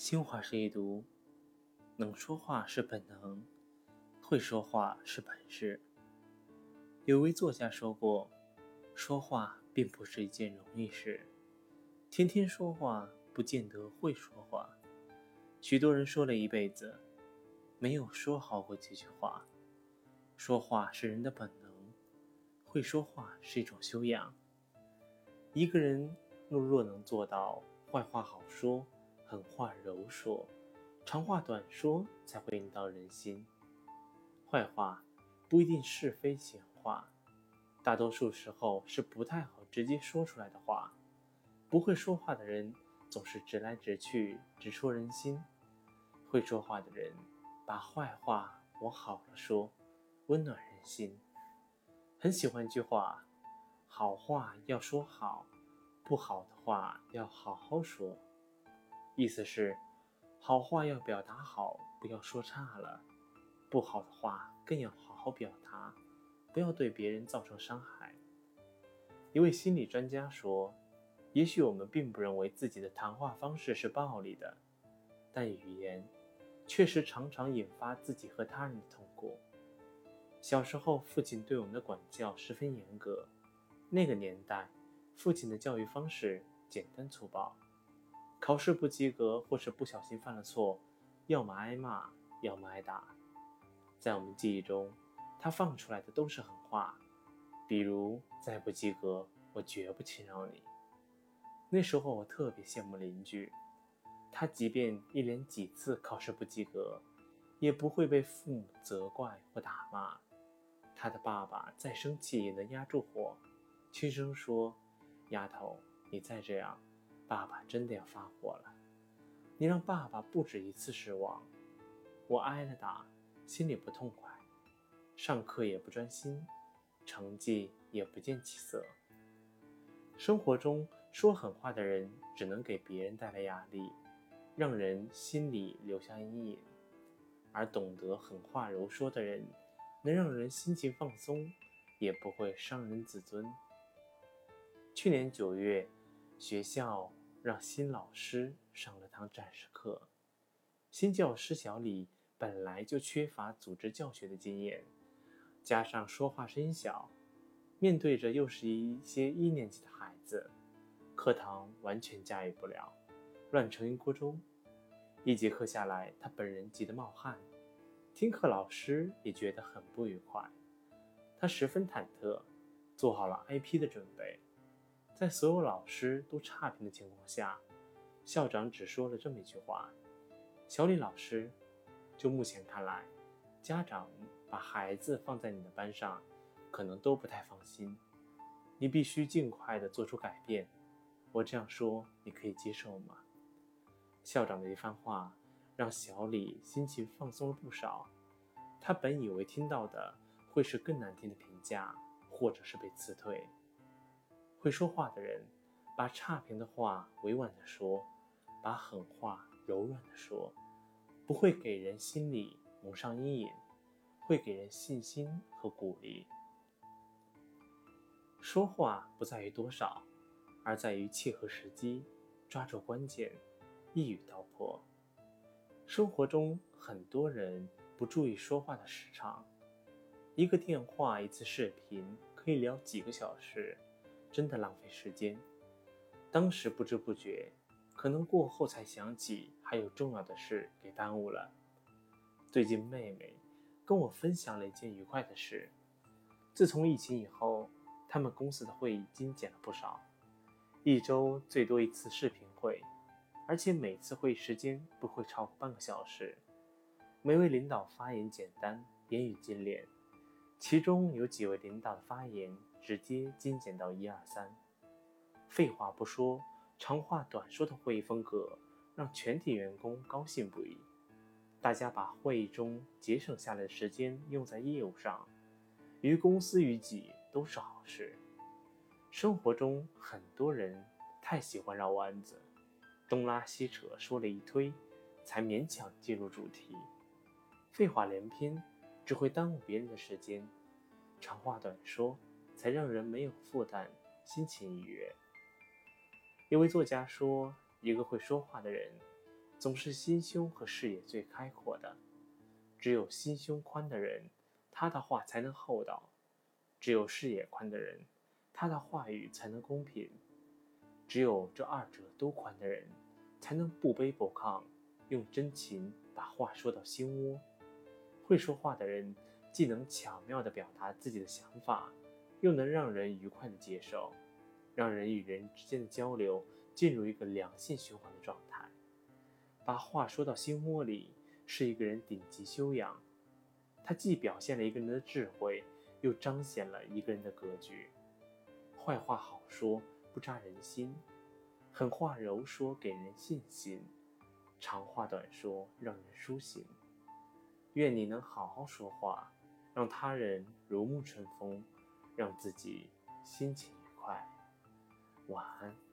新华是一读，能说话是本能，会说话是本事。有位作家说过，说话并不是一件容易事，天天说话不见得会说话。许多人说了一辈子，没有说好过几句话。说话是人的本能，会说话是一种修养。一个人若若能做到坏话好说，狠话柔说，长话短说，才会引到人心。坏话不一定是非闲话，大多数时候是不太好直接说出来的话。不会说话的人总是直来直去，直戳人心；会说话的人把坏话往好了说，温暖人心。很喜欢一句话。好话要说好，不好的话要好好说。意思是，好话要表达好，不要说差了；不好的话更要好好表达，不要对别人造成伤害。一位心理专家说：“也许我们并不认为自己的谈话方式是暴力的，但语言确实常常引发自己和他人的痛苦。”小时候，父亲对我们的管教十分严格。那个年代，父亲的教育方式简单粗暴，考试不及格或是不小心犯了错，要么挨骂，要么挨打。在我们记忆中，他放出来的都是狠话，比如“再不及格，我绝不轻饶你。”那时候我特别羡慕邻居，他即便一连几次考试不及格，也不会被父母责怪或打骂。他的爸爸再生气也能压住火。轻声说：“丫头，你再这样，爸爸真的要发火了。你让爸爸不止一次失望。我挨了打，心里不痛快，上课也不专心，成绩也不见起色。生活中说狠话的人，只能给别人带来压力，让人心里留下阴影；而懂得狠话柔说的人，能让人心情放松，也不会伤人自尊。”去年九月，学校让新老师上了堂展示课。新教师小李本来就缺乏组织教学的经验，加上说话声音小，面对着又是一些一年级的孩子，课堂完全驾驭不了，乱成一锅粥。一节课下来，他本人急得冒汗，听课老师也觉得很不愉快。他十分忐忑，做好了挨批的准备。在所有老师都差评的情况下，校长只说了这么一句话：“小李老师，就目前看来，家长把孩子放在你的班上，可能都不太放心。你必须尽快的做出改变。我这样说，你可以接受吗？”校长的一番话让小李心情放松了不少。他本以为听到的会是更难听的评价，或者是被辞退。会说话的人，把差评的话委婉的说，把狠话柔软的说，不会给人心里蒙上阴影，会给人信心和鼓励。说话不在于多少，而在于切合时机，抓住关键，一语道破。生活中很多人不注意说话的时长，一个电话，一次视频，可以聊几个小时。真的浪费时间，当时不知不觉，可能过后才想起还有重要的事给耽误了。最近妹妹跟我分享了一件愉快的事，自从疫情以后，他们公司的会议精简了不少，一周最多一次视频会，而且每次会议时间不会超过半个小时。每位领导发言简单，言语精炼，其中有几位领导的发言。直接精简到一二三，废话不说，长话短说的会议风格让全体员工高兴不已。大家把会议中节省下来的时间用在业务上，于公司于己都是好事。生活中很多人太喜欢绕弯子，东拉西扯说了一堆，才勉强进入主题。废话连篇，只会耽误别人的时间。长话短说。才让人没有负担，心情愉悦。一位作家说：“一个会说话的人，总是心胸和视野最开阔的。只有心胸宽的人，他的话才能厚道；只有视野宽的人，他的话语才能公平。只有这二者都宽的人，才能不卑不亢，用真情把话说到心窝。会说话的人，既能巧妙地表达自己的想法，又能让人愉快的接受。让人与人之间的交流进入一个良性循环的状态，把话说到心窝里，是一个人顶级修养。它既表现了一个人的智慧，又彰显了一个人的格局。坏话好说，不扎人心；狠话柔说，给人信心；长话短说，让人舒心。愿你能好好说话，让他人如沐春风，让自己心情愉快。晚安。